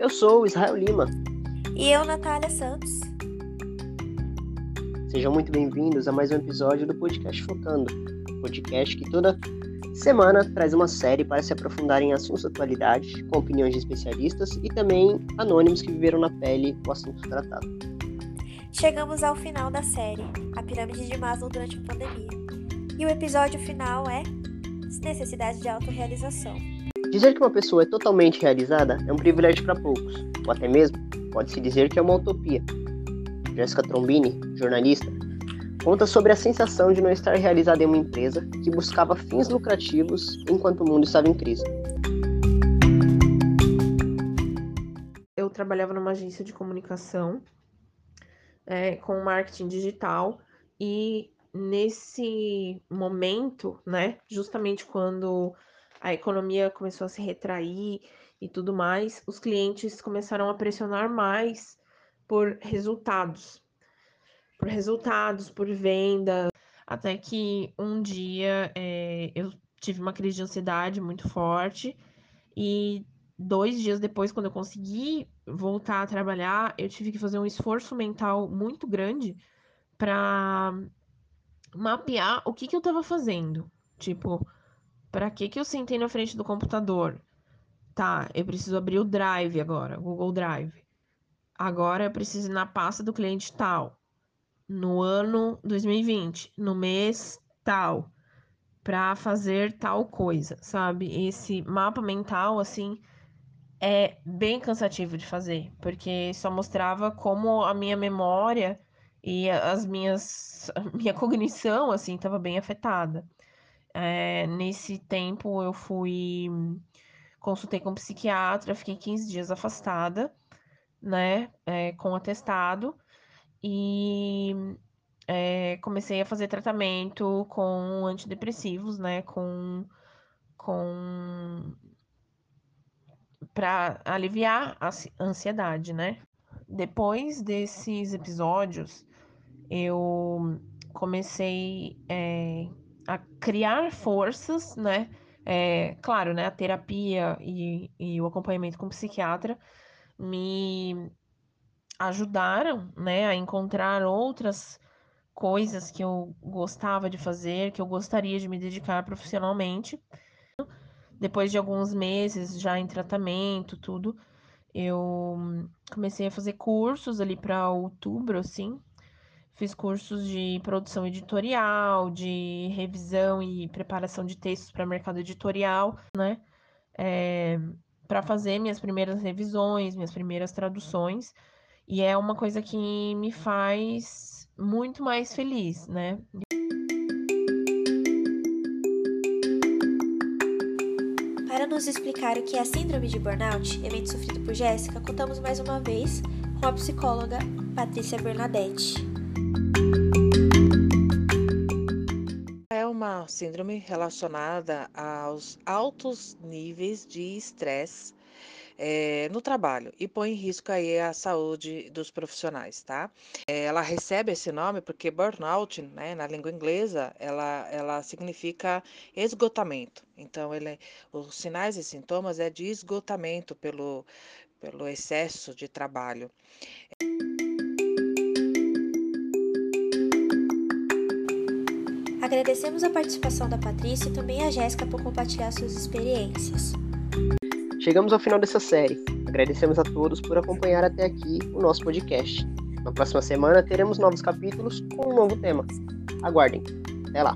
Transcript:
Eu sou o Israel Lima. E eu, Natália Santos. Sejam muito bem-vindos a mais um episódio do Podcast Focando, podcast que toda semana traz uma série para se aprofundar em assuntos da atualidade, com opiniões de especialistas e também anônimos que viveram na pele o assunto tratado. Chegamos ao final da série, a pirâmide de Maslow durante a pandemia. E o episódio final é Necessidade de autorrealização. Dizer que uma pessoa é totalmente realizada é um privilégio para poucos, ou até mesmo pode-se dizer que é uma utopia. Jéssica Trombini, jornalista, conta sobre a sensação de não estar realizada em uma empresa que buscava fins lucrativos enquanto o mundo estava em crise. Eu trabalhava numa agência de comunicação é, com marketing digital e nesse momento, né, justamente quando a economia começou a se retrair e tudo mais, os clientes começaram a pressionar mais por resultados, por resultados, por venda, até que um dia é, eu tive uma crise de ansiedade muito forte e dois dias depois, quando eu consegui voltar a trabalhar, eu tive que fazer um esforço mental muito grande para mapear o que, que eu estava fazendo. Tipo, para que que eu sentei na frente do computador? Tá, eu preciso abrir o Drive agora, Google Drive. Agora eu preciso ir na pasta do cliente tal. No ano 2020, no mês tal, para fazer tal coisa, sabe? Esse mapa mental assim é bem cansativo de fazer, porque só mostrava como a minha memória e as minhas a minha cognição assim estava bem afetada. É, nesse tempo eu fui consultei com um psiquiatra, fiquei 15 dias afastada, né, é, com atestado, e é, comecei a fazer tratamento com antidepressivos, né, com, com para aliviar a ansiedade, né. Depois desses episódios, eu comecei é, a criar forças, né? É, claro, né? A terapia e, e o acompanhamento com o psiquiatra me ajudaram, né, a encontrar outras coisas que eu gostava de fazer, que eu gostaria de me dedicar profissionalmente. Depois de alguns meses já em tratamento, tudo, eu comecei a fazer cursos ali para outubro, assim, Fiz cursos de produção editorial, de revisão e preparação de textos para mercado editorial, né? É, para fazer minhas primeiras revisões, minhas primeiras traduções. E é uma coisa que me faz muito mais feliz, né? Para nos explicar o que é a síndrome de burnout, evento sofrido por Jéssica, contamos mais uma vez com a psicóloga Patrícia Bernadette. É uma síndrome relacionada aos altos níveis de estresse é, no trabalho e põe em risco aí a saúde dos profissionais, tá? É, ela recebe esse nome porque burnout, né, na língua inglesa, ela, ela significa esgotamento. Então, ele, os sinais e sintomas é de esgotamento pelo, pelo excesso de trabalho. Agradecemos a participação da Patrícia e também a Jéssica por compartilhar suas experiências. Chegamos ao final dessa série. Agradecemos a todos por acompanhar até aqui o nosso podcast. Na próxima semana teremos novos capítulos com um novo tema. Aguardem. Até lá.